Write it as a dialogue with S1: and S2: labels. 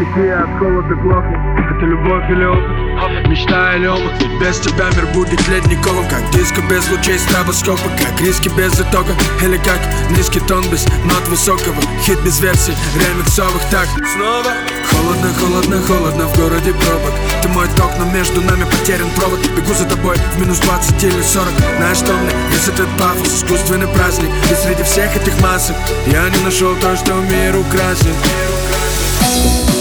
S1: Такие от холода глохнет Это любовь или опыт? Мечта или опыт? Ведь без тебя мир будет ледниковым Как диско без лучей стробоскопа Как риски без итога. Или как низкий тон без нот высокого. Хит без версий, ремиксовых Так, снова? Холодно, холодно, холодно в городе пробок. Ты мой ток, но между нами потерян провод. Бегу за тобой в минус 20 или 40 Знаешь, что мне весь этот пафос Искусственный праздник. И среди всех этих масок Я не нашел то, что мир украсит.
S2: Thank you